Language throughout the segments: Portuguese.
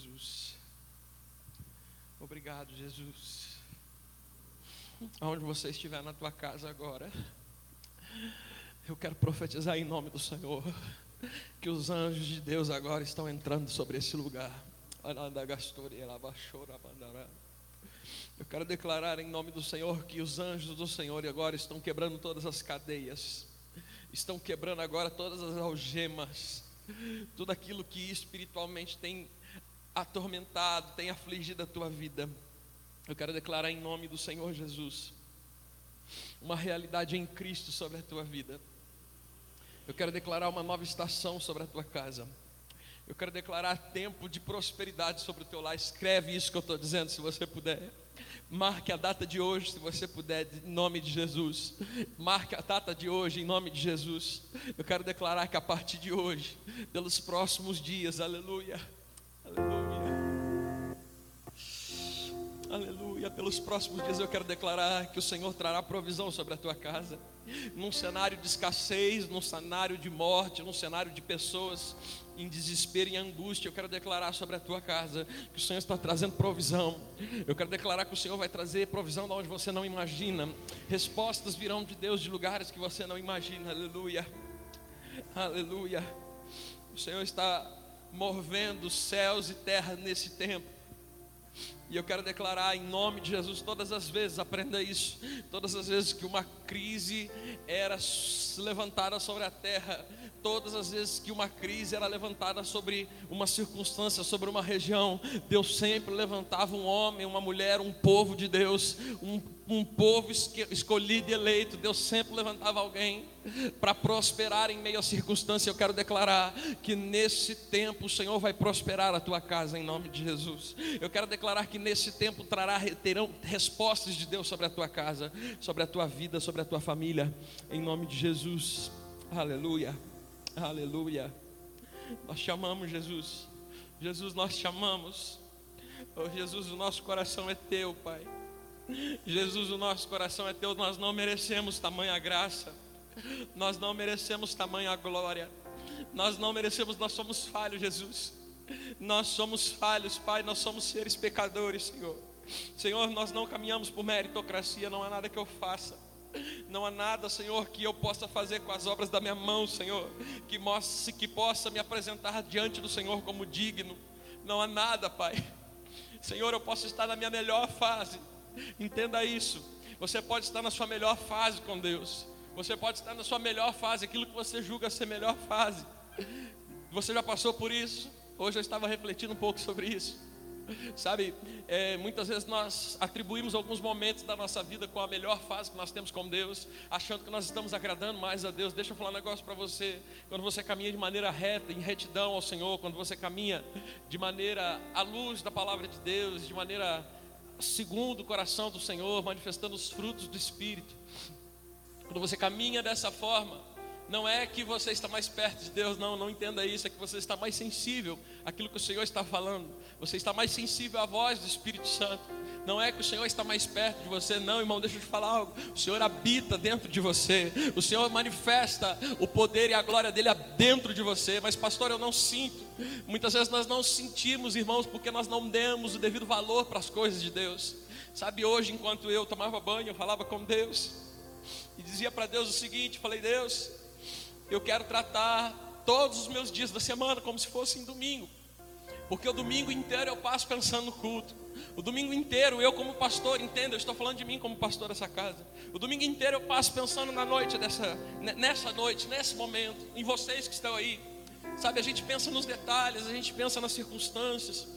Jesus. Obrigado, Jesus. Aonde você estiver na tua casa agora, eu quero profetizar em nome do Senhor que os anjos de Deus agora estão entrando sobre esse lugar. Eu quero declarar em nome do Senhor que os anjos do Senhor agora estão quebrando todas as cadeias, estão quebrando agora todas as algemas, tudo aquilo que espiritualmente tem atormentado, tem afligido a tua vida. Eu quero declarar em nome do Senhor Jesus uma realidade em Cristo sobre a tua vida. Eu quero declarar uma nova estação sobre a tua casa. Eu quero declarar tempo de prosperidade sobre o teu lar. Escreve isso que eu estou dizendo, se você puder. Marque a data de hoje, se você puder, em nome de Jesus. Marque a data de hoje, em nome de Jesus. Eu quero declarar que a partir de hoje, pelos próximos dias, aleluia, aleluia. Aleluia. Pelos próximos dias eu quero declarar que o Senhor trará provisão sobre a tua casa. Num cenário de escassez, num cenário de morte, num cenário de pessoas em desespero e angústia, eu quero declarar sobre a tua casa que o Senhor está trazendo provisão. Eu quero declarar que o Senhor vai trazer provisão de onde você não imagina. Respostas virão de Deus de lugares que você não imagina. Aleluia. Aleluia. O Senhor está movendo céus e terra nesse tempo. E eu quero declarar em nome de Jesus, todas as vezes, aprenda isso, todas as vezes que uma crise era levantada sobre a terra, todas as vezes que uma crise era levantada sobre uma circunstância, sobre uma região, Deus sempre levantava um homem, uma mulher, um povo de Deus, um, um povo escolhido e eleito. Deus sempre levantava alguém para prosperar em meio à circunstância. Eu quero declarar que nesse tempo o Senhor vai prosperar a tua casa em nome de Jesus. Eu quero declarar que nesse tempo trará, terão respostas de Deus sobre a tua casa, sobre a tua vida, sobre a tua família, em nome de Jesus. Aleluia. Aleluia. Nós chamamos Jesus. Jesus, nós chamamos. Oh, Jesus, o nosso coração é teu, Pai. Jesus, o nosso coração é teu. Nós não merecemos tamanha graça. Nós não merecemos tamanha glória. Nós não merecemos, nós somos falhos, Jesus. Nós somos falhos, Pai. Nós somos seres pecadores, Senhor. Senhor, nós não caminhamos por meritocracia. Não há nada que eu faça não há nada, Senhor, que eu possa fazer com as obras da minha mão, Senhor, que mostre, que possa me apresentar diante do Senhor como digno. Não há nada, Pai. Senhor, eu posso estar na minha melhor fase. Entenda isso. Você pode estar na sua melhor fase com Deus. Você pode estar na sua melhor fase, aquilo que você julga ser melhor fase. Você já passou por isso? Hoje eu estava refletindo um pouco sobre isso. Sabe, é, muitas vezes nós atribuímos alguns momentos da nossa vida com a melhor fase que nós temos com Deus, achando que nós estamos agradando mais a Deus. Deixa eu falar um negócio para você. Quando você caminha de maneira reta, em retidão ao Senhor, quando você caminha de maneira à luz da palavra de Deus, de maneira segundo o coração do Senhor, manifestando os frutos do Espírito. Quando você caminha dessa forma, não é que você está mais perto de Deus, não, não entenda isso, é que você está mais sensível àquilo que o Senhor está falando. Você está mais sensível à voz do Espírito Santo. Não é que o Senhor está mais perto de você, não, irmão, deixa eu te falar algo. O Senhor habita dentro de você. O Senhor manifesta o poder e a glória dele dentro de você. Mas, pastor, eu não sinto. Muitas vezes nós não sentimos, irmãos, porque nós não demos o devido valor para as coisas de Deus. Sabe, hoje, enquanto eu tomava banho, eu falava com Deus e dizia para Deus o seguinte: falei, Deus, eu quero tratar todos os meus dias da semana como se fossem domingo. Porque o domingo inteiro eu passo pensando no culto. O domingo inteiro eu como pastor, entenda, eu estou falando de mim como pastor dessa casa. O domingo inteiro eu passo pensando na noite dessa nessa noite, nesse momento, em vocês que estão aí. Sabe, a gente pensa nos detalhes, a gente pensa nas circunstâncias.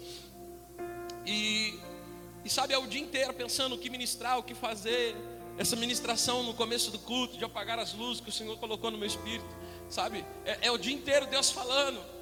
E e sabe, é o dia inteiro pensando o que ministrar, o que fazer, essa ministração no começo do culto, de apagar as luzes que o Senhor colocou no meu espírito, sabe? É, é o dia inteiro Deus falando.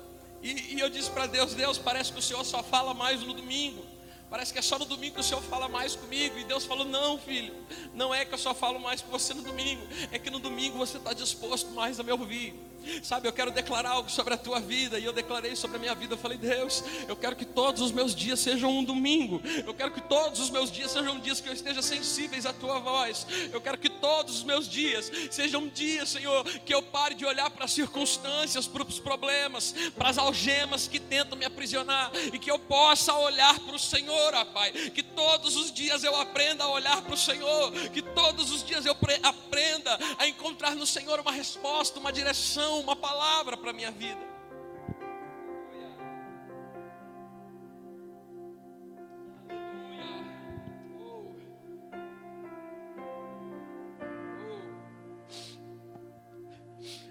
E, e eu disse para Deus: Deus, parece que o Senhor só fala mais no domingo. Parece que é só no domingo que o Senhor fala mais comigo. E Deus falou: Não, filho, não é que eu só falo mais com você no domingo, é que no domingo você está disposto mais a me ouvir. Sabe, eu quero declarar algo sobre a tua vida. E eu declarei sobre a minha vida. Eu falei, Deus, eu quero que todos os meus dias sejam um domingo. Eu quero que todos os meus dias sejam dias que eu esteja sensíveis à tua voz. Eu quero que todos os meus dias sejam dias, Senhor, que eu pare de olhar para as circunstâncias, para os problemas, para as algemas que tentam me aprisionar. E que eu possa olhar para o Senhor, ó Pai. Que todos os dias eu aprenda a olhar para o Senhor. Que todos os dias eu aprenda a encontrar no Senhor uma resposta, uma direção uma palavra para a minha vida.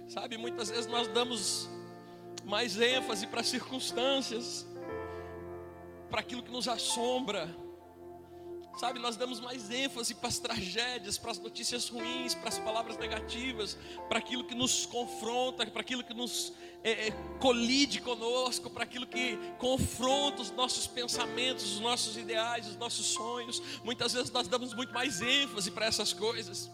Sabe, muitas vezes nós damos mais ênfase para circunstâncias, para aquilo que nos assombra Sabe, nós damos mais ênfase para as tragédias, para as notícias ruins, para as palavras negativas, para aquilo que nos confronta, para aquilo que nos é, é, colide conosco, para aquilo que confronta os nossos pensamentos, os nossos ideais, os nossos sonhos. Muitas vezes nós damos muito mais ênfase para essas coisas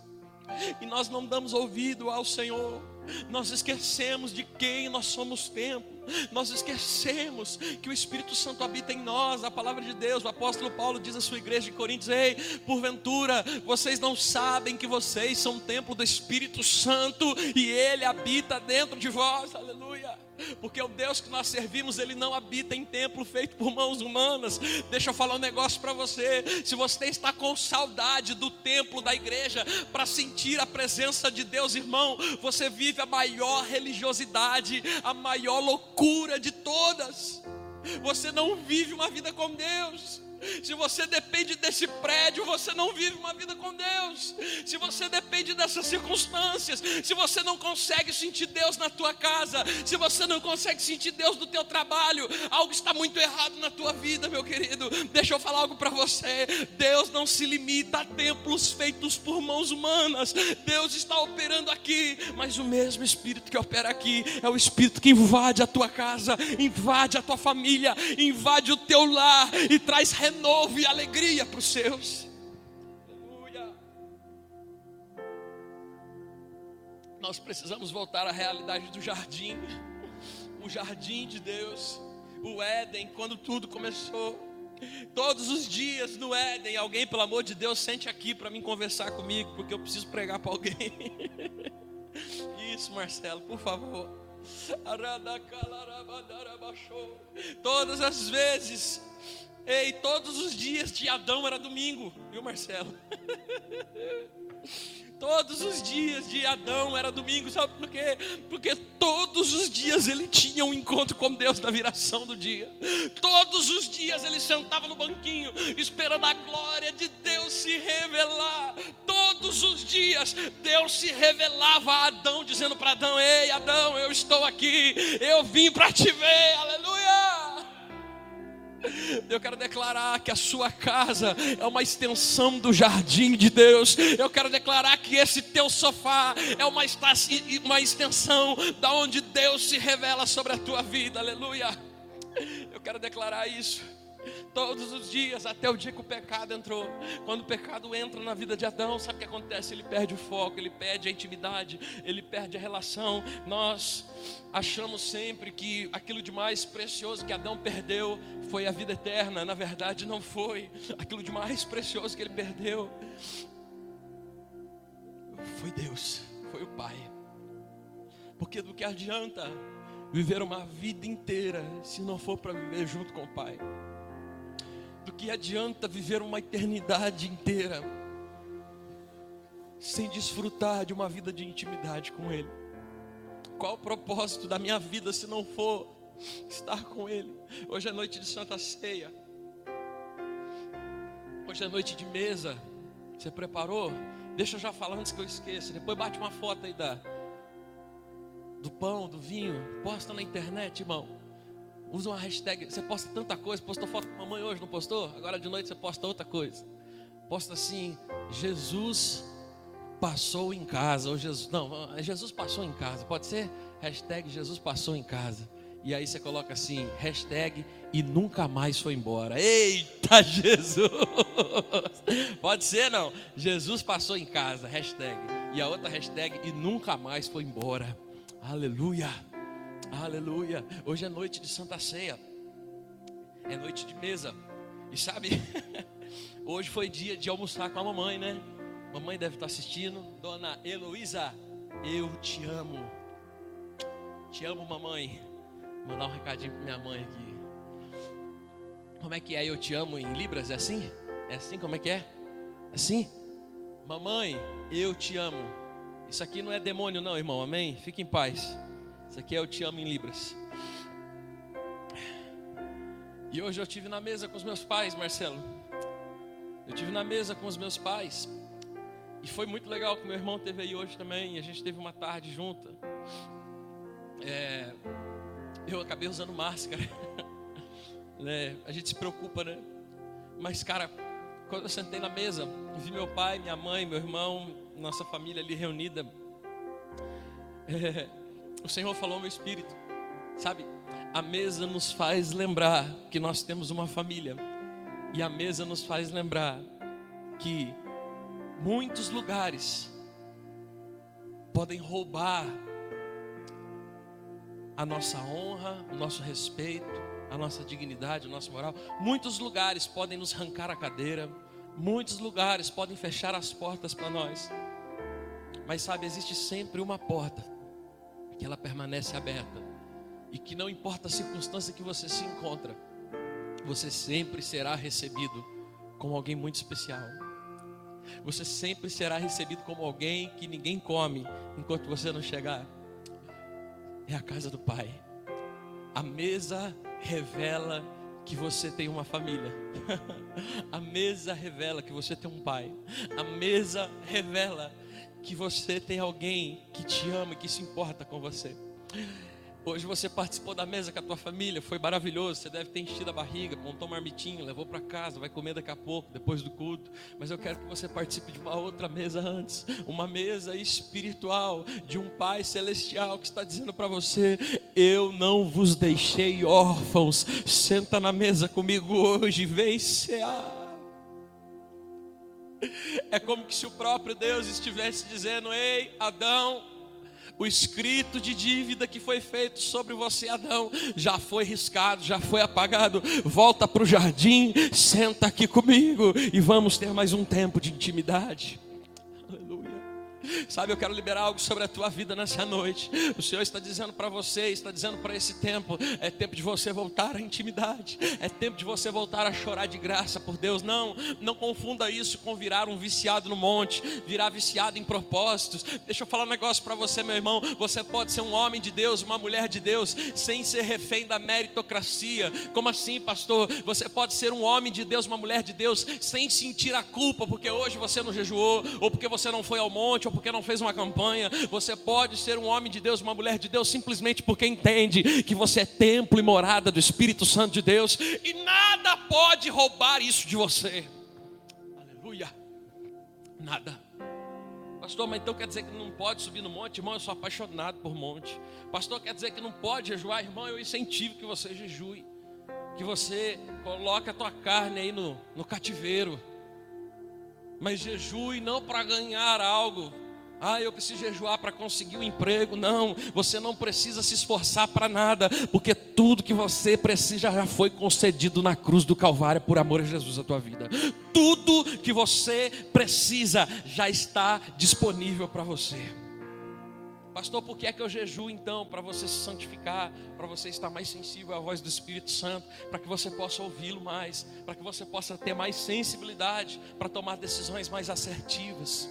e nós não damos ouvido ao Senhor. Nós esquecemos de quem nós somos templo. Nós esquecemos que o Espírito Santo habita em nós, a palavra de Deus. O apóstolo Paulo diz à sua igreja de Coríntios: Ei, porventura, vocês não sabem que vocês são templo do Espírito Santo e ele habita dentro de vós. Aleluia. Porque o Deus que nós servimos, ele não habita em templo feito por mãos humanas. Deixa eu falar um negócio para você. Se você está com saudade do templo da igreja para sentir a presença de Deus, irmão, você vive a maior religiosidade, a maior loucura de todas. Você não vive uma vida com Deus. Se você depende desse prédio, você não vive uma vida com Deus. Se você depende dessas circunstâncias, se você não consegue sentir Deus na tua casa, se você não consegue sentir Deus no teu trabalho, algo está muito errado na tua vida, meu querido. Deixa eu falar algo para você. Deus não se limita a templos feitos por mãos humanas. Deus está operando aqui, mas o mesmo espírito que opera aqui é o espírito que invade a tua casa, invade a tua família, invade o teu lar e traz renovo e alegria para os seus. Aleluia. Nós precisamos voltar à realidade do jardim, o jardim de Deus, o Éden, quando tudo começou. Todos os dias no Éden, alguém, pelo amor de Deus, sente aqui para mim conversar comigo, porque eu preciso pregar para alguém. Isso, Marcelo, por favor. Todas as vezes Ei, todos os dias de Adão era domingo, viu, Marcelo? Todos os dias de Adão era domingo, sabe por quê? Porque todos os dias ele tinha um encontro com Deus na viração do dia. Todos os dias ele sentava no banquinho, esperando a glória de Deus se revelar. Todos os dias Deus se revelava a Adão, dizendo para Adão: Ei, Adão, eu estou aqui, eu vim para te ver, aleluia. Eu quero declarar que a sua casa é uma extensão do jardim de Deus. Eu quero declarar que esse teu sofá é uma, uma extensão da onde Deus se revela sobre a tua vida. Aleluia. Eu quero declarar isso todos os dias, até o dia que o pecado entrou. Quando o pecado entra na vida de Adão, sabe o que acontece? Ele perde o foco, ele perde a intimidade, ele perde a relação. Nós achamos sempre que aquilo de mais precioso que Adão perdeu foi a vida eterna. Na verdade, não foi. Aquilo de mais precioso que ele perdeu foi Deus, foi o Pai. Porque do que adianta viver uma vida inteira se não for para viver junto com o Pai? Do que adianta viver uma eternidade inteira sem desfrutar de uma vida de intimidade com Ele? Qual o propósito da minha vida se não for estar com Ele? Hoje é noite de Santa Ceia. Hoje é noite de mesa. Você preparou? Deixa eu já falar antes que eu esqueça. Depois bate uma foto aí da, do pão, do vinho. Posta na internet, irmão. Usa uma hashtag. Você posta tanta coisa. Postou foto com mamãe hoje, não postou? Agora de noite você posta outra coisa. Posta assim: Jesus passou em casa. Ou Jesus, não, Jesus passou em casa. Pode ser? Hashtag Jesus passou em casa. E aí você coloca assim, hashtag e nunca mais foi embora. Eita Jesus! Pode ser não? Jesus passou em casa, hashtag. E a outra hashtag e nunca mais foi embora. Aleluia. Aleluia. Hoje é noite de Santa Ceia. É noite de mesa. E sabe, hoje foi dia de almoçar com a mamãe, né? Mamãe deve estar assistindo. Dona Heloísa, eu te amo. Te amo, mamãe. Vou mandar um recadinho para minha mãe aqui. Como é que é eu te amo em Libras? É assim? É assim como é que é? Assim? Mamãe, eu te amo. Isso aqui não é demônio, não, irmão. Amém? Fique em paz. Isso aqui é eu te amo em Libras. E hoje eu tive na mesa com os meus pais, Marcelo. Eu tive na mesa com os meus pais. E foi muito legal que meu irmão teve aí hoje também. A gente teve uma tarde junta. É, eu acabei usando máscara. né? A gente se preocupa, né? Mas, cara, quando eu sentei na mesa, vi meu pai, minha mãe, meu irmão, nossa família ali reunida. É, o Senhor falou ao meu espírito, sabe? A mesa nos faz lembrar que nós temos uma família, e a mesa nos faz lembrar que muitos lugares podem roubar a nossa honra, o nosso respeito, a nossa dignidade, o nosso moral. Muitos lugares podem nos arrancar a cadeira, muitos lugares podem fechar as portas para nós. Mas sabe, existe sempre uma porta que ela permanece aberta e que não importa a circunstância que você se encontra, você sempre será recebido como alguém muito especial. Você sempre será recebido como alguém que ninguém come enquanto você não chegar. É a casa do Pai. A mesa revela que você tem uma família. a mesa revela que você tem um pai. A mesa revela que você tem alguém que te ama e que se importa com você. Hoje você participou da mesa com a tua família, foi maravilhoso. Você deve ter enchido a barriga, montou um marmitinho, levou para casa, vai comer daqui a pouco, depois do culto. Mas eu quero que você participe de uma outra mesa antes, uma mesa espiritual de um Pai celestial que está dizendo para você: Eu não vos deixei órfãos. Senta na mesa comigo hoje, vem cear. É como se o próprio Deus estivesse dizendo: Ei, Adão, o escrito de dívida que foi feito sobre você, Adão, já foi riscado, já foi apagado. Volta para o jardim, senta aqui comigo e vamos ter mais um tempo de intimidade. Sabe, eu quero liberar algo sobre a tua vida nessa noite. O Senhor está dizendo para você, está dizendo para esse tempo: é tempo de você voltar à intimidade, é tempo de você voltar a chorar de graça por Deus. Não, não confunda isso com virar um viciado no monte, virar viciado em propósitos. Deixa eu falar um negócio para você, meu irmão. Você pode ser um homem de Deus, uma mulher de Deus, sem ser refém da meritocracia. Como assim, pastor? Você pode ser um homem de Deus, uma mulher de Deus, sem sentir a culpa porque hoje você não jejuou, ou porque você não foi ao monte, ou porque não fez uma campanha. Você pode ser um homem de Deus, uma mulher de Deus, simplesmente porque entende que você é templo e morada do Espírito Santo de Deus. E nada pode roubar isso de você. Aleluia. Nada. Pastor, mas então quer dizer que não pode subir no monte? Irmão, eu sou apaixonado por monte. Pastor, quer dizer que não pode jejuar? Irmão, eu incentivo que você jejue. Que você coloque a tua carne aí no, no cativeiro. Mas jejue não para ganhar algo, ah, eu preciso jejuar para conseguir um emprego. Não, você não precisa se esforçar para nada, porque tudo que você precisa já foi concedido na cruz do Calvário por amor a Jesus a tua vida. Tudo que você precisa já está disponível para você. Pastor, por que é que eu jejuo então? Para você se santificar, para você estar mais sensível à voz do Espírito Santo, para que você possa ouvi-lo mais, para que você possa ter mais sensibilidade para tomar decisões mais assertivas.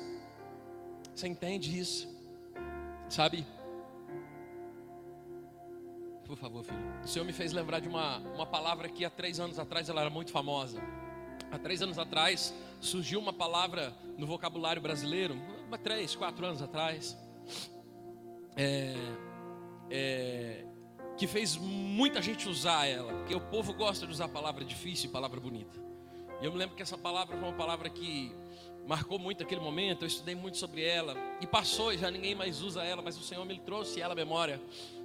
Você entende isso? Sabe? Por favor, filho. O Senhor me fez lembrar de uma, uma palavra que há três anos atrás ela era muito famosa. Há três anos atrás surgiu uma palavra no vocabulário brasileiro, há três, quatro anos atrás, é, é, que fez muita gente usar ela, porque o povo gosta de usar palavra difícil e palavra bonita. E eu me lembro que essa palavra foi uma palavra que marcou muito aquele momento, eu estudei muito sobre ela e passou e já ninguém mais usa ela, mas o Senhor me trouxe ela à memória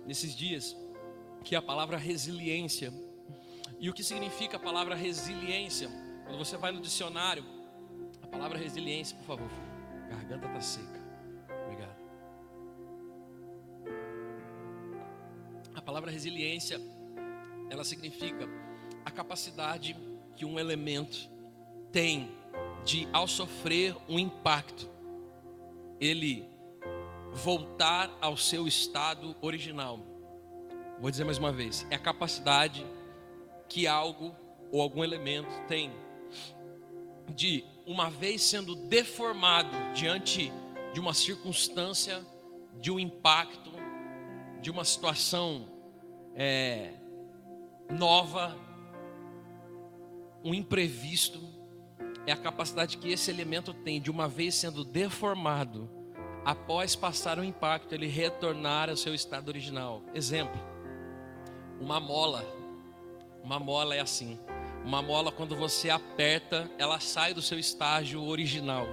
nesses dias, que é a palavra resiliência. E o que significa a palavra resiliência? Quando você vai no dicionário, a palavra resiliência, por favor, garganta está seca. Obrigado. palavra resiliência, ela significa a capacidade que um elemento tem de, ao sofrer um impacto, ele voltar ao seu estado original. Vou dizer mais uma vez: é a capacidade que algo ou algum elemento tem de, uma vez sendo deformado diante de uma circunstância, de um impacto, de uma situação é, nova, um imprevisto, é a capacidade que esse elemento tem de, uma vez sendo deformado, após passar o impacto, ele retornar ao seu estado original. Exemplo: uma mola. Uma mola é assim. Uma mola, quando você aperta, ela sai do seu estágio original.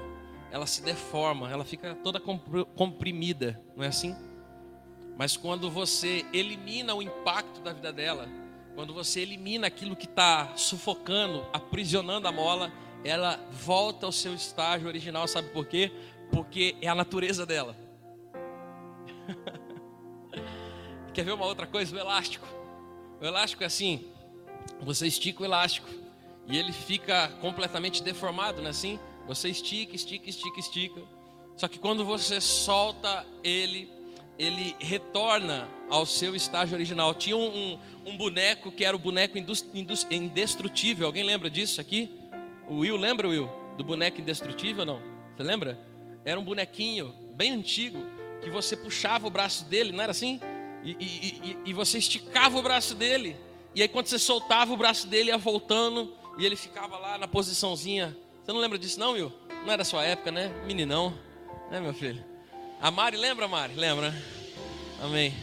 Ela se deforma, ela fica toda comprimida, não é assim? Mas quando você elimina o impacto da vida dela, quando você elimina aquilo que está sufocando, aprisionando a mola, ela volta ao seu estágio original, sabe por quê? Porque é a natureza dela. Quer ver uma outra coisa? O elástico. O elástico é assim: você estica o elástico e ele fica completamente deformado, não é assim? Você estica, estica, estica, estica. Só que quando você solta ele, ele retorna ao seu estágio original. Tinha um, um, um boneco que era o boneco indestrutível. Alguém lembra disso aqui? O Will lembra, Will? Do boneco indestrutível não? Você lembra? Era um bonequinho bem antigo que você puxava o braço dele, não era assim? E, e, e, e você esticava o braço dele. E aí quando você soltava o braço dele, ia voltando e ele ficava lá na posiçãozinha. Você não lembra disso não, Will? Não era sua época, né? Meninão, né, meu filho? A Mari lembra, Mari? Lembra? Amém.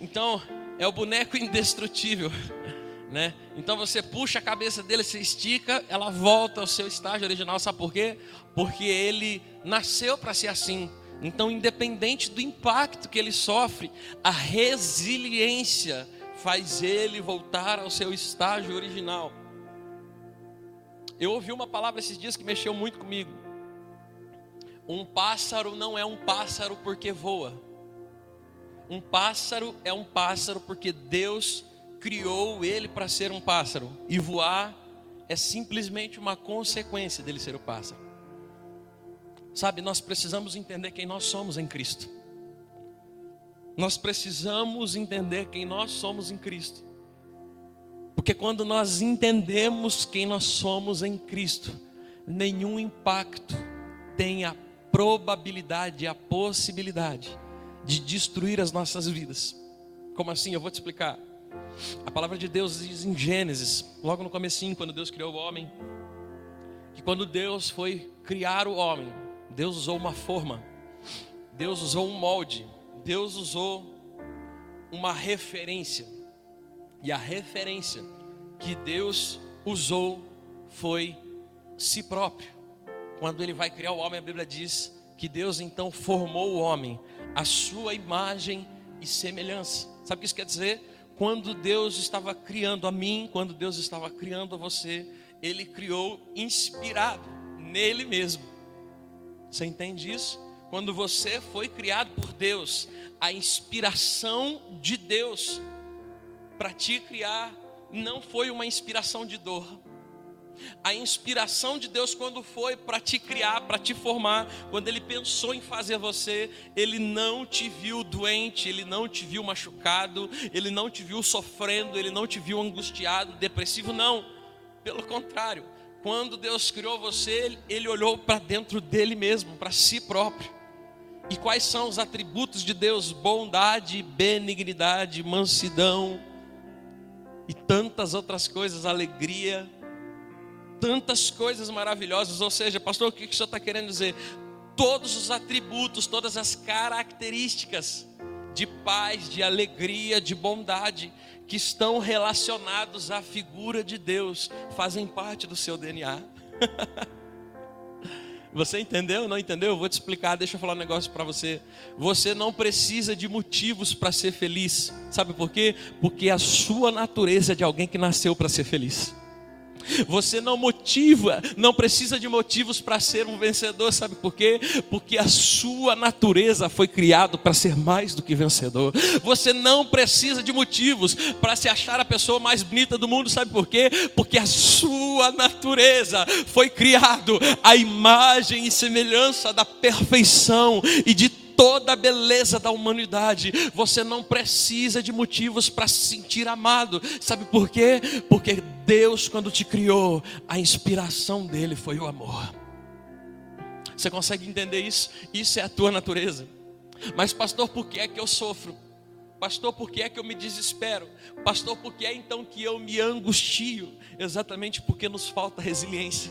Então, é o boneco indestrutível né? Então você puxa a cabeça dele, se estica, ela volta ao seu estágio original, sabe por quê? Porque ele nasceu para ser assim. Então, independente do impacto que ele sofre, a resiliência faz ele voltar ao seu estágio original. Eu ouvi uma palavra esses dias que mexeu muito comigo. Um pássaro não é um pássaro porque voa. Um pássaro é um pássaro porque Deus criou ele para ser um pássaro e voar é simplesmente uma consequência dele ser o pássaro. Sabe, nós precisamos entender quem nós somos em Cristo. Nós precisamos entender quem nós somos em Cristo. Porque quando nós entendemos quem nós somos em Cristo, nenhum impacto tem a probabilidade, a possibilidade de destruir as nossas vidas. Como assim? Eu vou te explicar. A palavra de Deus diz em Gênesis, logo no comecinho, quando Deus criou o homem, que quando Deus foi criar o homem, Deus usou uma forma, Deus usou um molde, Deus usou uma referência. E a referência que Deus usou foi si próprio. Quando ele vai criar o homem, a Bíblia diz que Deus então formou o homem, a sua imagem e semelhança. Sabe o que isso quer dizer? Quando Deus estava criando a mim, quando Deus estava criando a você, Ele criou inspirado nele mesmo. Você entende isso? Quando você foi criado por Deus, a inspiração de Deus para te criar não foi uma inspiração de dor, a inspiração de Deus, quando foi para te criar, para te formar, quando Ele pensou em fazer você, Ele não te viu doente, Ele não te viu machucado, Ele não te viu sofrendo, Ele não te viu angustiado, depressivo, não. Pelo contrário, quando Deus criou você, Ele olhou para dentro dele mesmo, para si próprio. E quais são os atributos de Deus? Bondade, benignidade, mansidão e tantas outras coisas, alegria tantas coisas maravilhosas. Ou seja, pastor, o que o senhor está querendo dizer? Todos os atributos, todas as características de paz, de alegria, de bondade que estão relacionados à figura de Deus fazem parte do seu DNA. Você entendeu? Não entendeu? Eu vou te explicar. Deixa eu falar um negócio para você. Você não precisa de motivos para ser feliz. Sabe por quê? Porque a sua natureza é de alguém que nasceu para ser feliz. Você não motiva, não precisa de motivos para ser um vencedor, sabe por quê? Porque a sua natureza foi criado para ser mais do que vencedor. Você não precisa de motivos para se achar a pessoa mais bonita do mundo, sabe por quê? Porque a sua natureza foi criado à imagem e semelhança da perfeição e de toda a beleza da humanidade. Você não precisa de motivos para se sentir amado. Sabe por quê? Porque Deus, quando te criou, a inspiração dele foi o amor. Você consegue entender isso? Isso é a tua natureza. Mas, pastor, por que é que eu sofro? Pastor, por que é que eu me desespero? Pastor, por que é então que eu me angustio? Exatamente porque nos falta resiliência.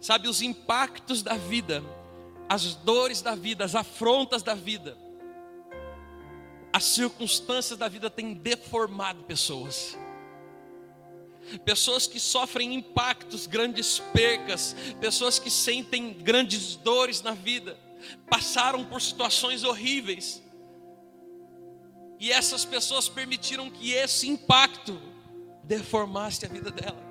Sabe, os impactos da vida as dores da vida, as afrontas da vida, as circunstâncias da vida têm deformado pessoas. Pessoas que sofrem impactos, grandes percas, pessoas que sentem grandes dores na vida, passaram por situações horríveis. E essas pessoas permitiram que esse impacto deformasse a vida dela.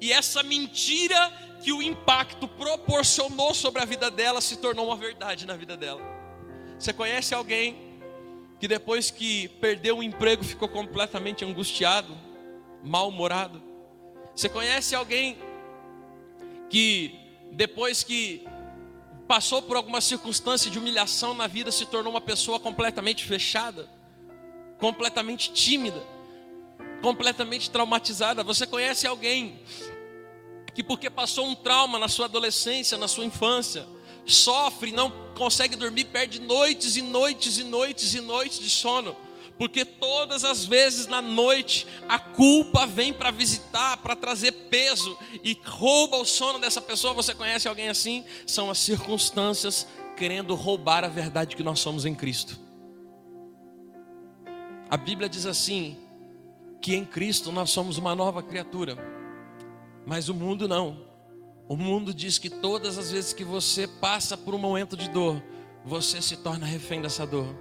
E essa mentira que o impacto proporcionou sobre a vida dela se tornou uma verdade na vida dela. Você conhece alguém que depois que perdeu o emprego ficou completamente angustiado, mal-humorado? Você conhece alguém que depois que passou por alguma circunstância de humilhação na vida se tornou uma pessoa completamente fechada, completamente tímida, completamente traumatizada? Você conhece alguém que porque passou um trauma na sua adolescência, na sua infância, sofre, não consegue dormir, perde noites e noites e noites e noites de sono, porque todas as vezes na noite a culpa vem para visitar, para trazer peso e rouba o sono dessa pessoa. Você conhece alguém assim? São as circunstâncias querendo roubar a verdade que nós somos em Cristo. A Bíblia diz assim: que em Cristo nós somos uma nova criatura. Mas o mundo não. O mundo diz que todas as vezes que você passa por um momento de dor, você se torna refém dessa dor.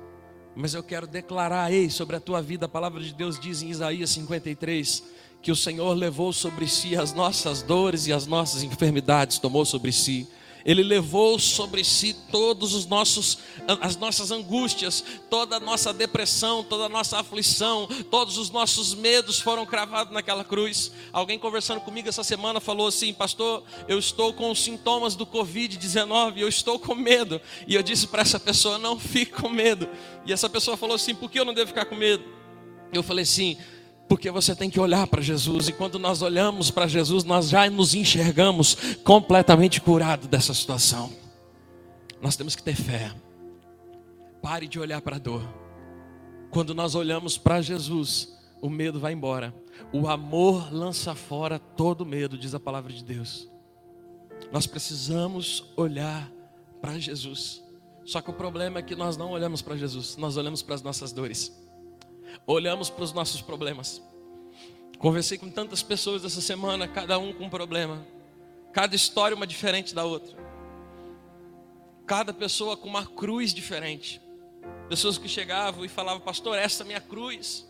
Mas eu quero declarar, ei, sobre a tua vida, a palavra de Deus diz em Isaías 53, que o Senhor levou sobre si as nossas dores e as nossas enfermidades, tomou sobre si. Ele levou sobre si todos os nossos as nossas angústias, toda a nossa depressão, toda a nossa aflição, todos os nossos medos foram cravados naquela cruz. Alguém conversando comigo essa semana falou assim: "Pastor, eu estou com os sintomas do COVID-19, eu estou com medo". E eu disse para essa pessoa: "Não fique com medo". E essa pessoa falou assim: "Por que eu não devo ficar com medo?" Eu falei assim: porque você tem que olhar para Jesus, e quando nós olhamos para Jesus, nós já nos enxergamos completamente curados dessa situação. Nós temos que ter fé. Pare de olhar para a dor. Quando nós olhamos para Jesus, o medo vai embora. O amor lança fora todo medo, diz a palavra de Deus. Nós precisamos olhar para Jesus. Só que o problema é que nós não olhamos para Jesus, nós olhamos para as nossas dores olhamos para os nossos problemas. Conversei com tantas pessoas essa semana, cada um com um problema, cada história uma diferente da outra, cada pessoa com uma cruz diferente. Pessoas que chegavam e falavam, pastor, essa é a minha cruz,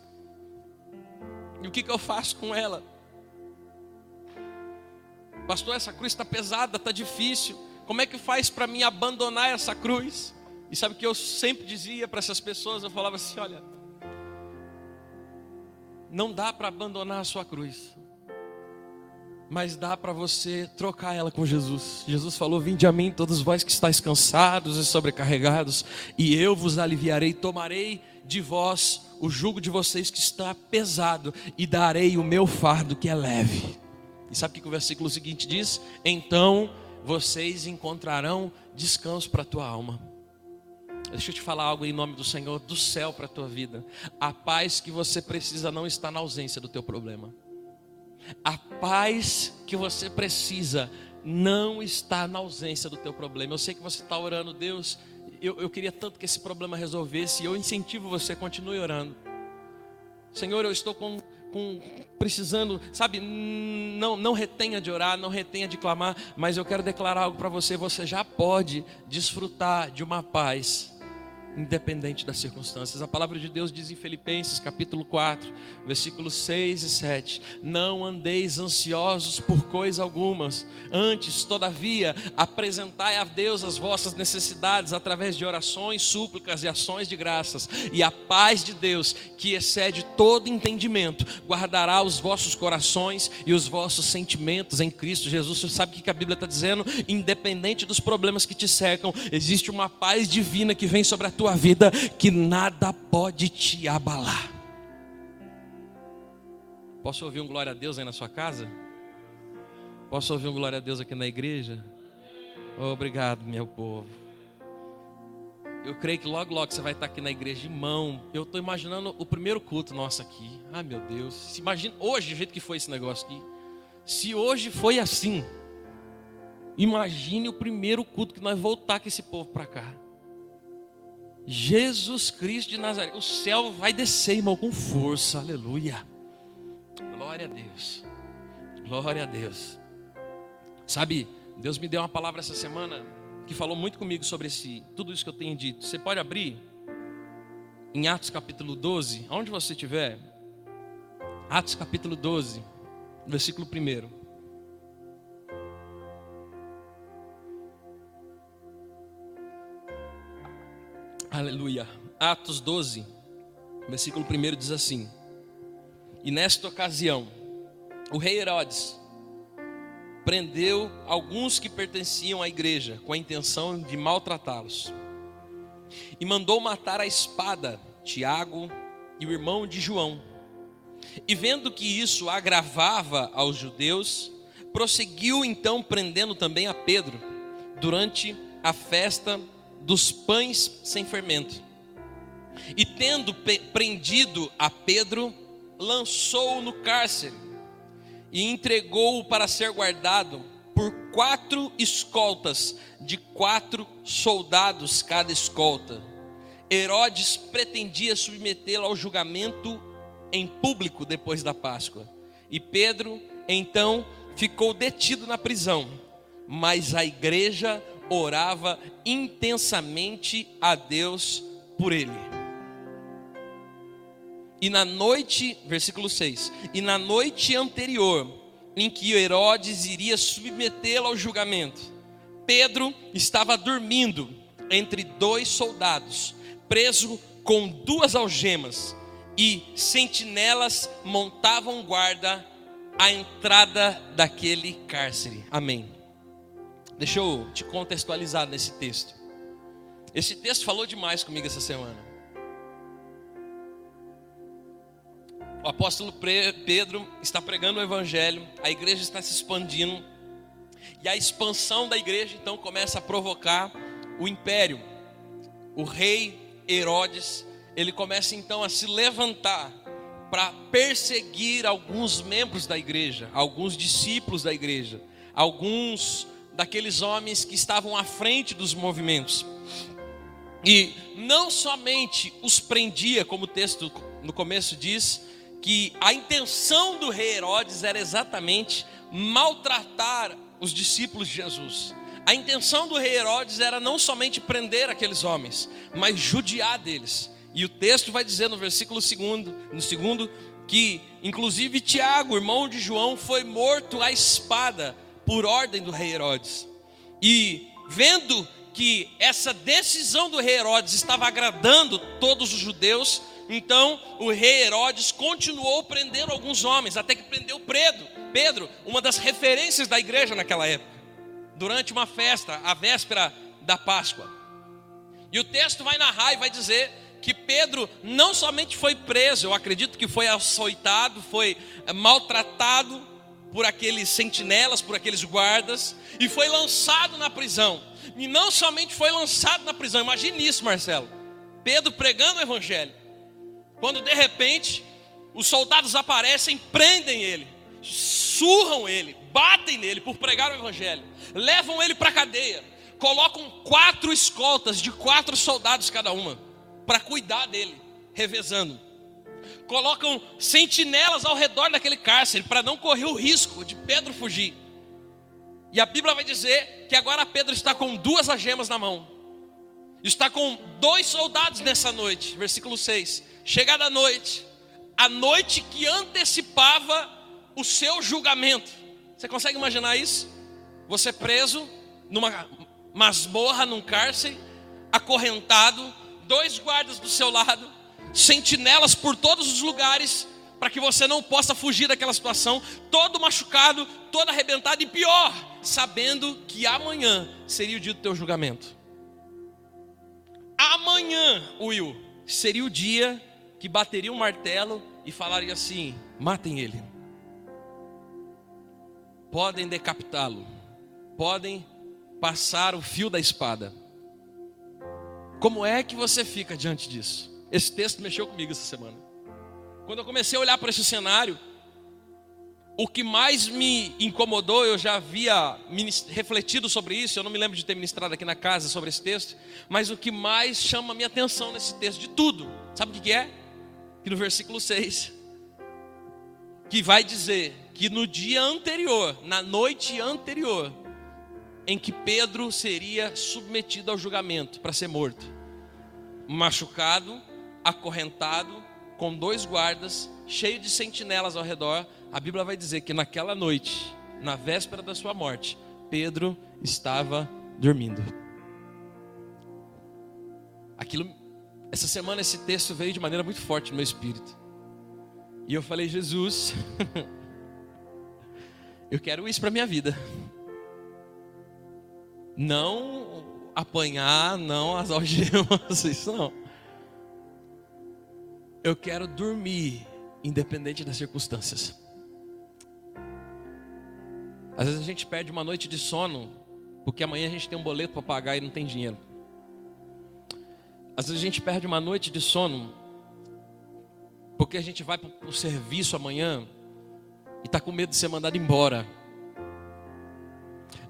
e o que, que eu faço com ela? Pastor, essa cruz está pesada, está difícil. Como é que faz para mim abandonar essa cruz? E sabe o que eu sempre dizia para essas pessoas? Eu falava assim: olha, não dá para abandonar a sua cruz, mas dá para você trocar ela com Jesus. Jesus falou: Vinde a mim, todos vós que estáis cansados e sobrecarregados, e eu vos aliviarei, tomarei de vós o jugo de vocês que está pesado, e darei o meu fardo que é leve. E sabe o que o versículo seguinte diz? Então vocês encontrarão descanso para a tua alma. Deixa eu te falar algo em nome do Senhor, do céu para a tua vida. A paz que você precisa não está na ausência do teu problema. A paz que você precisa não está na ausência do teu problema. Eu sei que você está orando, Deus, eu, eu queria tanto que esse problema resolvesse. E eu incentivo você, continue orando. Senhor, eu estou com, com, precisando, sabe, não, não retenha de orar, não retenha de clamar, mas eu quero declarar algo para você. Você já pode desfrutar de uma paz independente das circunstâncias. A palavra de Deus diz em Filipenses capítulo 4, versículos 6 e 7: Não andeis ansiosos por coisa algumas, antes, todavia, apresentai a Deus as vossas necessidades através de orações, súplicas e ações de graças, e a paz de Deus, que excede todo entendimento, guardará os vossos corações e os vossos sentimentos em Cristo Jesus. Você sabe o que a Bíblia está dizendo? Independente dos problemas que te cercam, existe uma paz divina que vem sobre a tua vida que nada pode te abalar. Posso ouvir um glória a Deus aí na sua casa? Posso ouvir um glória a Deus aqui na igreja? Obrigado, meu povo. Eu creio que logo, logo você vai estar aqui na igreja de mão. Eu estou imaginando o primeiro culto nosso aqui. Ai, meu Deus. Se imagina hoje, o jeito que foi esse negócio aqui. Se hoje foi assim, imagine o primeiro culto que nós voltar com esse povo para cá. Jesus Cristo de Nazaré. O céu vai descer, irmão, com força. Aleluia. Glória a Deus. Glória a Deus. Sabe, Deus me deu uma palavra essa semana que falou muito comigo sobre esse, tudo isso que eu tenho dito. Você pode abrir em Atos capítulo 12, aonde você estiver. Atos capítulo 12, versículo 1. Aleluia. Atos 12, versículo 1 diz assim: E nesta ocasião, o rei Herodes prendeu alguns que pertenciam à igreja com a intenção de maltratá-los. E mandou matar a espada Tiago e o irmão de João. E vendo que isso agravava aos judeus, prosseguiu então prendendo também a Pedro durante a festa dos pães sem fermento. E tendo prendido a Pedro, lançou-o no cárcere e entregou-o para ser guardado por quatro escoltas, de quatro soldados cada escolta. Herodes pretendia submetê-lo ao julgamento em público depois da Páscoa. E Pedro, então, ficou detido na prisão, mas a igreja orava intensamente a Deus por ele. E na noite, versículo 6: E na noite anterior, em que Herodes iria submetê-lo ao julgamento, Pedro estava dormindo entre dois soldados, preso com duas algemas, e sentinelas montavam guarda à entrada daquele cárcere. Amém. Deixa eu te contextualizar nesse texto. Esse texto falou demais comigo essa semana. O apóstolo Pedro está pregando o evangelho, a igreja está se expandindo, e a expansão da igreja então começa a provocar o império. O rei Herodes, ele começa então a se levantar para perseguir alguns membros da igreja, alguns discípulos da igreja, alguns daqueles homens que estavam à frente dos movimentos. E não somente os prendia, como o texto no começo diz, que a intenção do rei Herodes era exatamente maltratar os discípulos de Jesus. A intenção do rei Herodes era não somente prender aqueles homens, mas judiar deles. E o texto vai dizer no versículo segundo, no segundo, que inclusive Tiago, irmão de João, foi morto à espada por ordem do rei Herodes. E vendo que essa decisão do rei Herodes estava agradando todos os judeus, então o rei Herodes continuou prendendo alguns homens, até que prendeu Pedro, Pedro, uma das referências da igreja naquela época, durante uma festa, a véspera da Páscoa. E o texto vai narrar e vai dizer que Pedro não somente foi preso, eu acredito que foi açoitado, foi maltratado, por aqueles sentinelas, por aqueles guardas, e foi lançado na prisão. E não somente foi lançado na prisão, imagine isso, Marcelo. Pedro pregando o evangelho. Quando de repente os soldados aparecem, prendem ele, surram ele, batem nele por pregar o evangelho, levam ele para a cadeia, colocam quatro escoltas de quatro soldados cada uma para cuidar dele, revezando colocam sentinelas ao redor daquele cárcere para não correr o risco de Pedro fugir. E a Bíblia vai dizer que agora Pedro está com duas algemas na mão. está com dois soldados nessa noite. Versículo 6. Chegada a noite, a noite que antecipava o seu julgamento. Você consegue imaginar isso? Você preso numa masmorra, num cárcere, acorrentado, dois guardas do seu lado, sentinelas por todos os lugares, para que você não possa fugir daquela situação, todo machucado, todo arrebentado e pior, sabendo que amanhã seria o dia do teu julgamento. Amanhã, Will, seria o dia que bateria um martelo e falaria assim: matem ele. Podem decapitá-lo, podem passar o fio da espada. Como é que você fica diante disso? Esse texto mexeu comigo essa semana. Quando eu comecei a olhar para esse cenário, o que mais me incomodou, eu já havia refletido sobre isso, eu não me lembro de ter ministrado aqui na casa sobre esse texto, mas o que mais chama a minha atenção nesse texto, de tudo, sabe o que é? Que no versículo 6, que vai dizer que no dia anterior, na noite anterior, em que Pedro seria submetido ao julgamento para ser morto, machucado, acorrentado, com dois guardas, cheio de sentinelas ao redor, a Bíblia vai dizer que naquela noite, na véspera da sua morte, Pedro estava dormindo. Aquilo, essa semana esse texto veio de maneira muito forte no meu espírito. E eu falei, Jesus, eu quero isso para minha vida. Não apanhar, não as algemas, isso não. Eu quero dormir, independente das circunstâncias. Às vezes a gente perde uma noite de sono, porque amanhã a gente tem um boleto para pagar e não tem dinheiro. Às vezes a gente perde uma noite de sono, porque a gente vai para o serviço amanhã e está com medo de ser mandado embora.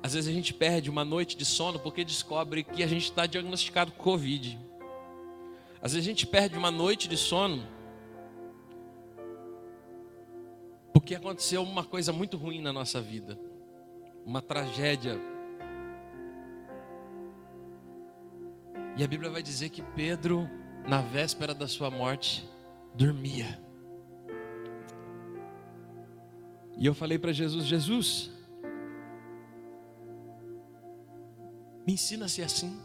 Às vezes a gente perde uma noite de sono porque descobre que a gente está diagnosticado com Covid. Às vezes a gente perde uma noite de sono porque aconteceu uma coisa muito ruim na nossa vida, uma tragédia. E a Bíblia vai dizer que Pedro, na véspera da sua morte, dormia. E eu falei para Jesus: Jesus, me ensina a ser assim.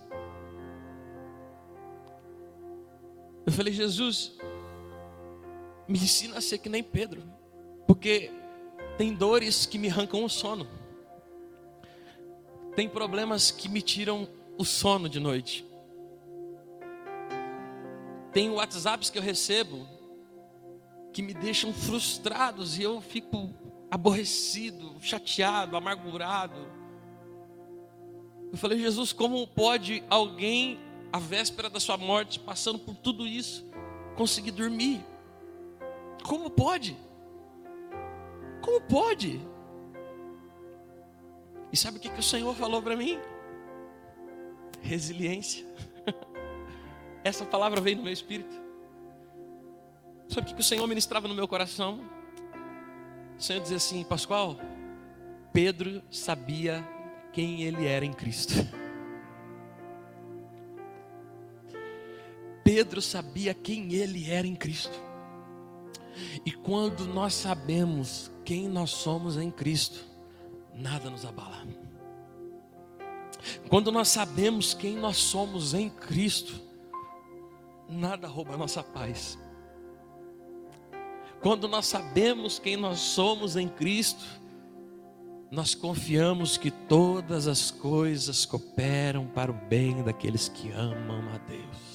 Eu falei, Jesus, me ensina a ser que nem Pedro, porque tem dores que me arrancam o sono, tem problemas que me tiram o sono de noite, tem WhatsApps que eu recebo que me deixam frustrados e eu fico aborrecido, chateado, amargurado. Eu falei, Jesus, como pode alguém a véspera da sua morte, passando por tudo isso, conseguir dormir. Como pode? Como pode? E sabe o que, que o Senhor falou para mim? Resiliência. Essa palavra veio no meu espírito. Sabe o que, que o Senhor ministrava no meu coração? O Senhor dizia assim, Pascoal, Pedro sabia quem ele era em Cristo. Pedro sabia quem ele era em Cristo. E quando nós sabemos quem nós somos em Cristo, nada nos abala. Quando nós sabemos quem nós somos em Cristo, nada rouba a nossa paz. Quando nós sabemos quem nós somos em Cristo, nós confiamos que todas as coisas cooperam para o bem daqueles que amam a Deus.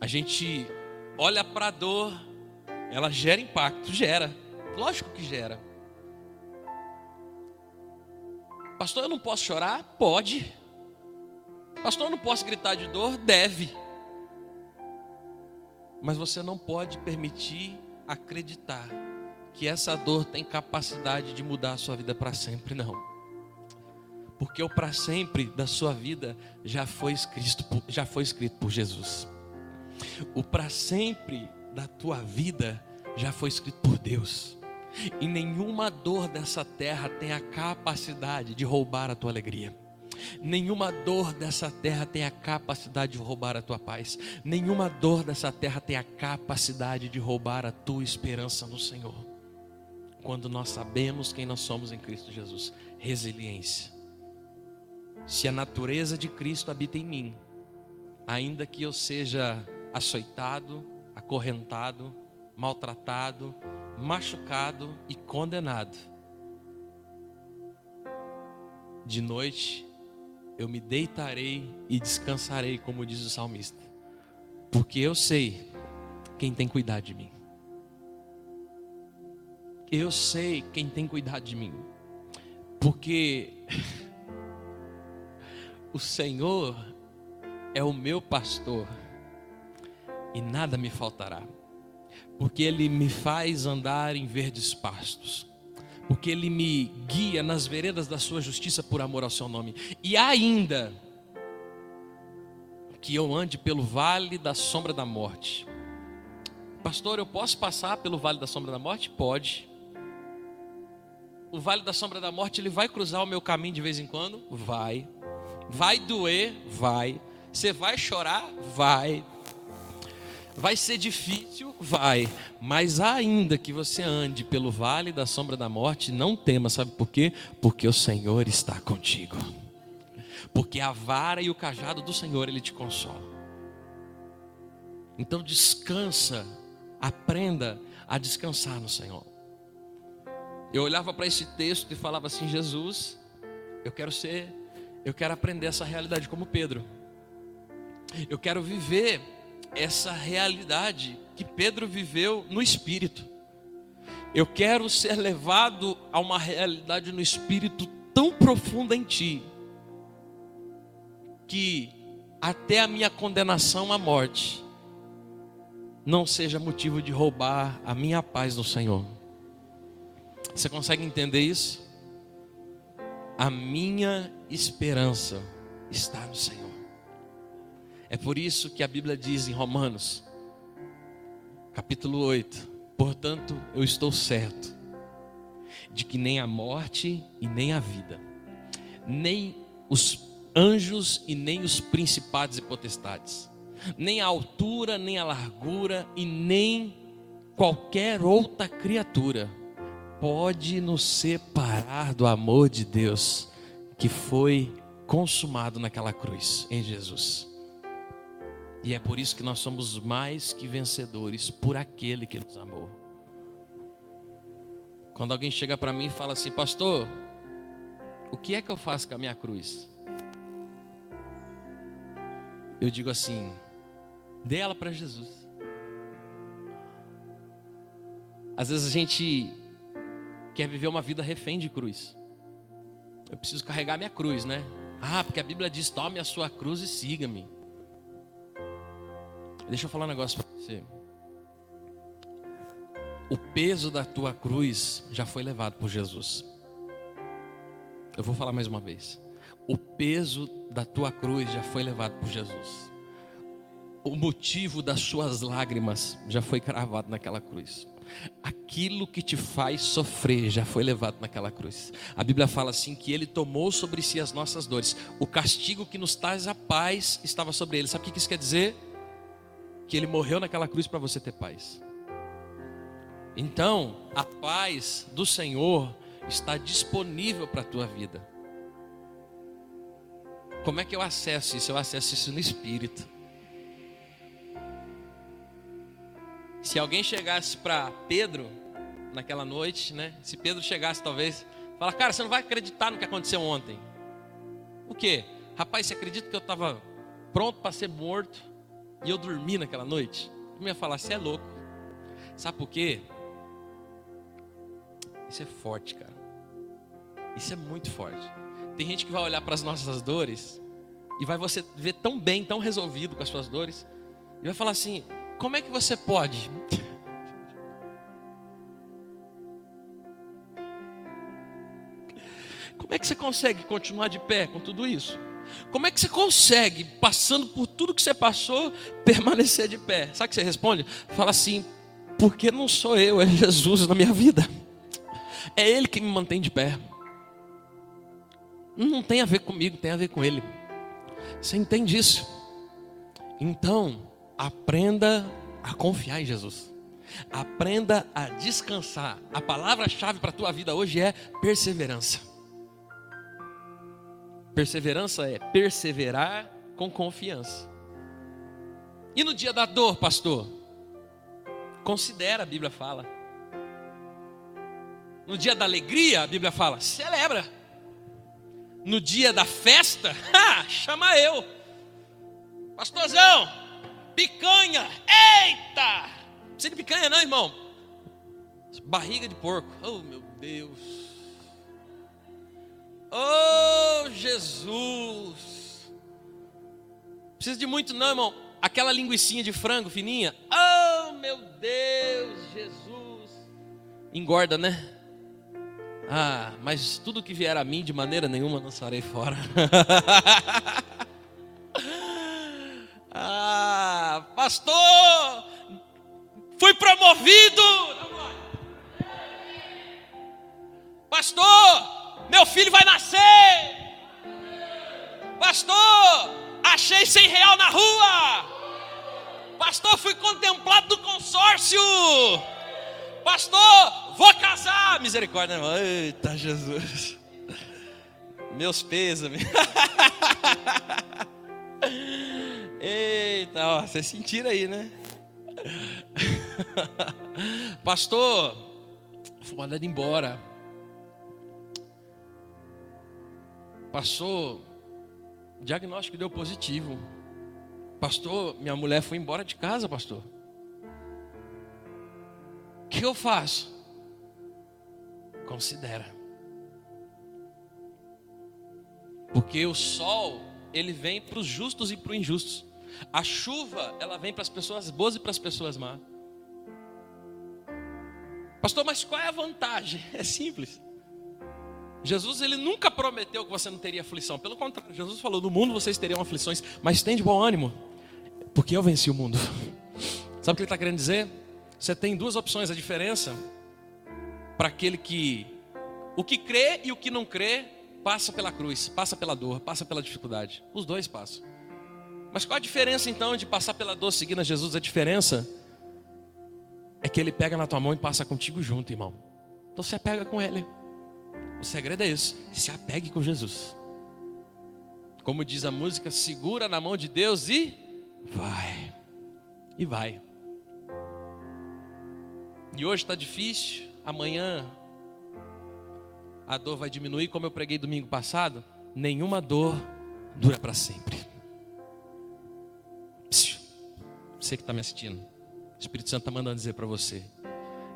A gente olha para a dor, ela gera impacto, gera, lógico que gera. Pastor, eu não posso chorar? Pode. Pastor, eu não posso gritar de dor? Deve. Mas você não pode permitir acreditar que essa dor tem capacidade de mudar a sua vida para sempre, não. Porque o para sempre da sua vida já foi escrito, já foi escrito por Jesus. O para sempre da tua vida já foi escrito por Deus. E nenhuma dor dessa terra tem a capacidade de roubar a tua alegria. Nenhuma dor dessa terra tem a capacidade de roubar a tua paz. Nenhuma dor dessa terra tem a capacidade de roubar a tua esperança no Senhor. Quando nós sabemos quem nós somos em Cristo Jesus, resiliência. Se a natureza de Cristo habita em mim, ainda que eu seja açoitado, acorrentado, maltratado, machucado e condenado, de noite eu me deitarei e descansarei, como diz o salmista, porque eu sei quem tem cuidado de mim. Eu sei quem tem cuidado de mim, porque o Senhor é o meu pastor e nada me faltará, porque Ele me faz andar em verdes pastos porque Ele me guia nas veredas da Sua justiça por amor ao Seu nome. E ainda que eu ande pelo vale da sombra da morte. Pastor, eu posso passar pelo vale da sombra da morte? Pode. O vale da sombra da morte, ele vai cruzar o meu caminho de vez em quando? Vai. Vai doer? Vai. Você vai chorar? Vai. Vai ser difícil? Vai. Mas ainda que você ande pelo vale da sombra da morte, não tema, sabe por quê? Porque o Senhor está contigo. Porque a vara e o cajado do Senhor ele te consola. Então descansa, aprenda a descansar no Senhor. Eu olhava para esse texto e falava assim: Jesus, eu quero ser, eu quero aprender essa realidade como Pedro. Eu quero viver essa realidade que Pedro viveu no espírito. Eu quero ser levado a uma realidade no espírito tão profunda em ti, que até a minha condenação à morte não seja motivo de roubar a minha paz no Senhor. Você consegue entender isso? A minha esperança está no Senhor. É por isso que a Bíblia diz em Romanos, capítulo 8: Portanto, eu estou certo de que nem a morte e nem a vida, nem os anjos e nem os principados e potestades, nem a altura, nem a largura e nem qualquer outra criatura pode nos separar do amor de Deus que foi consumado naquela cruz em Jesus. E é por isso que nós somos mais que vencedores por aquele que nos amou. Quando alguém chega para mim e fala assim, pastor, o que é que eu faço com a minha cruz? Eu digo assim, dê ela para Jesus. Às vezes a gente quer viver uma vida refém de cruz. Eu preciso carregar minha cruz, né? Ah, porque a Bíblia diz: tome a sua cruz e siga-me. Deixa eu falar um negócio para você. O peso da tua cruz já foi levado por Jesus. Eu vou falar mais uma vez. O peso da tua cruz já foi levado por Jesus. O motivo das suas lágrimas já foi cravado naquela cruz. Aquilo que te faz sofrer já foi levado naquela cruz. A Bíblia fala assim que ele tomou sobre si as nossas dores. O castigo que nos traz a paz estava sobre ele. Sabe o que isso quer dizer? Que ele morreu naquela cruz para você ter paz. Então, a paz do Senhor está disponível para a tua vida. Como é que eu acesso isso? Eu acesso isso no Espírito. Se alguém chegasse para Pedro naquela noite, né? Se Pedro chegasse talvez, fala, cara, você não vai acreditar no que aconteceu ontem. O quê? Rapaz, você acredita que eu estava pronto para ser morto? E eu dormi naquela noite, eu ia falar, você é louco. Sabe por quê? Isso é forte, cara. Isso é muito forte. Tem gente que vai olhar para as nossas dores e vai você ver tão bem, tão resolvido com as suas dores, e vai falar assim: como é que você pode? Como é que você consegue continuar de pé com tudo isso? Como é que você consegue, passando por tudo que você passou, permanecer de pé? Sabe o que você responde? Fala assim: porque não sou eu, é Jesus na minha vida. É Ele que me mantém de pé. Não tem a ver comigo, tem a ver com ele. Você entende isso? Então, aprenda a confiar em Jesus. Aprenda a descansar. A palavra-chave para a tua vida hoje é perseverança. Perseverança é perseverar com confiança. E no dia da dor, pastor? Considera, a Bíblia fala. No dia da alegria, a Bíblia fala, celebra. No dia da festa, ha, chama eu. Pastorzão, picanha, eita! Não precisa de picanha, não, irmão. Barriga de porco, oh meu Deus. Oh Jesus. Precisa de muito, não, irmão aquela linguiçinha de frango fininha. Oh, meu Deus, Jesus. Engorda, né? Ah, mas tudo que vier a mim de maneira nenhuma lançarei fora. ah, pastor, fui promovido. Pastor, meu filho vai nascer. Pastor, achei 100 real na rua. Pastor, fui contemplado do consórcio. Pastor, vou casar. Misericórdia, irmão. Eita, Jesus. Meus pêsames. Eita, ó, vocês sentiram aí, né? Pastor, fui mandado embora. Passou o diagnóstico deu positivo. Pastor, minha mulher foi embora de casa, pastor. O que eu faço? Considera. Porque o sol, ele vem para os justos e para os injustos. A chuva, ela vem para as pessoas boas e para as pessoas más. Pastor, mas qual é a vantagem? É simples. Jesus ele nunca prometeu que você não teria aflição. Pelo contrário, Jesus falou: "No mundo vocês teriam aflições, mas tem de bom ânimo, porque eu venci o mundo." Sabe o que ele está querendo dizer? Você tem duas opções. A diferença para aquele que o que crê e o que não crê passa pela cruz, passa pela dor, passa pela dificuldade. Os dois passam. Mas qual a diferença então de passar pela dor seguindo a Jesus? A diferença é que ele pega na tua mão e passa contigo junto, irmão. Então você pega com ele. O segredo é isso: se apegue com Jesus. Como diz a música, segura na mão de Deus e vai. E vai. E hoje está difícil, amanhã a dor vai diminuir, como eu preguei domingo passado. Nenhuma dor dura para sempre. Você que está me assistindo, o Espírito Santo está mandando dizer para você: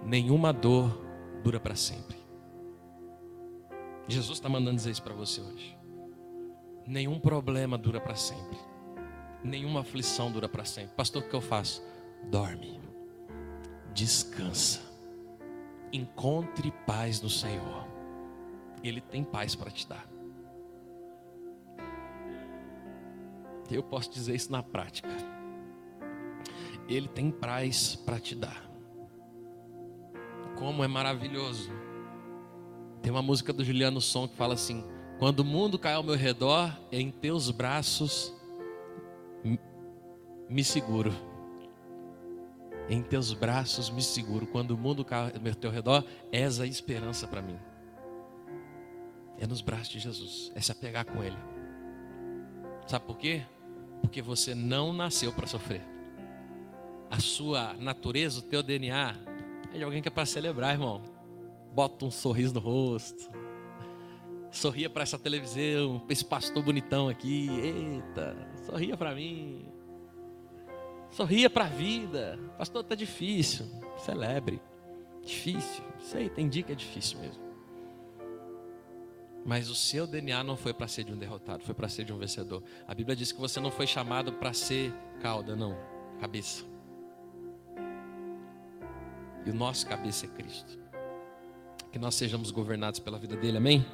nenhuma dor dura para sempre. Jesus está mandando dizer isso para você hoje. Nenhum problema dura para sempre. Nenhuma aflição dura para sempre. Pastor, o que eu faço? Dorme. Descansa. Encontre paz no Senhor. Ele tem paz para te dar. Eu posso dizer isso na prática. Ele tem paz para te dar. Como é maravilhoso tem uma música do Juliano Som que fala assim: Quando o mundo cai ao meu redor, em teus braços me seguro. Em teus braços me seguro. Quando o mundo cai ao teu redor, és a esperança para mim. É nos braços de Jesus, é se apegar com Ele. Sabe por quê? Porque você não nasceu para sofrer. A sua natureza, o teu DNA, é de alguém que é para celebrar, irmão bota um sorriso no rosto. Sorria para essa televisão, para esse pastor bonitão aqui. Eita, sorria para mim. Sorria para a vida. Pastor, tá difícil. Celebre. Difícil. Sei, tem dia que é difícil mesmo. Mas o seu DNA não foi para ser de um derrotado, foi para ser de um vencedor. A Bíblia diz que você não foi chamado para ser cauda, não, cabeça. E o nosso cabeça é Cristo que nós sejamos governados pela vida dele, amém?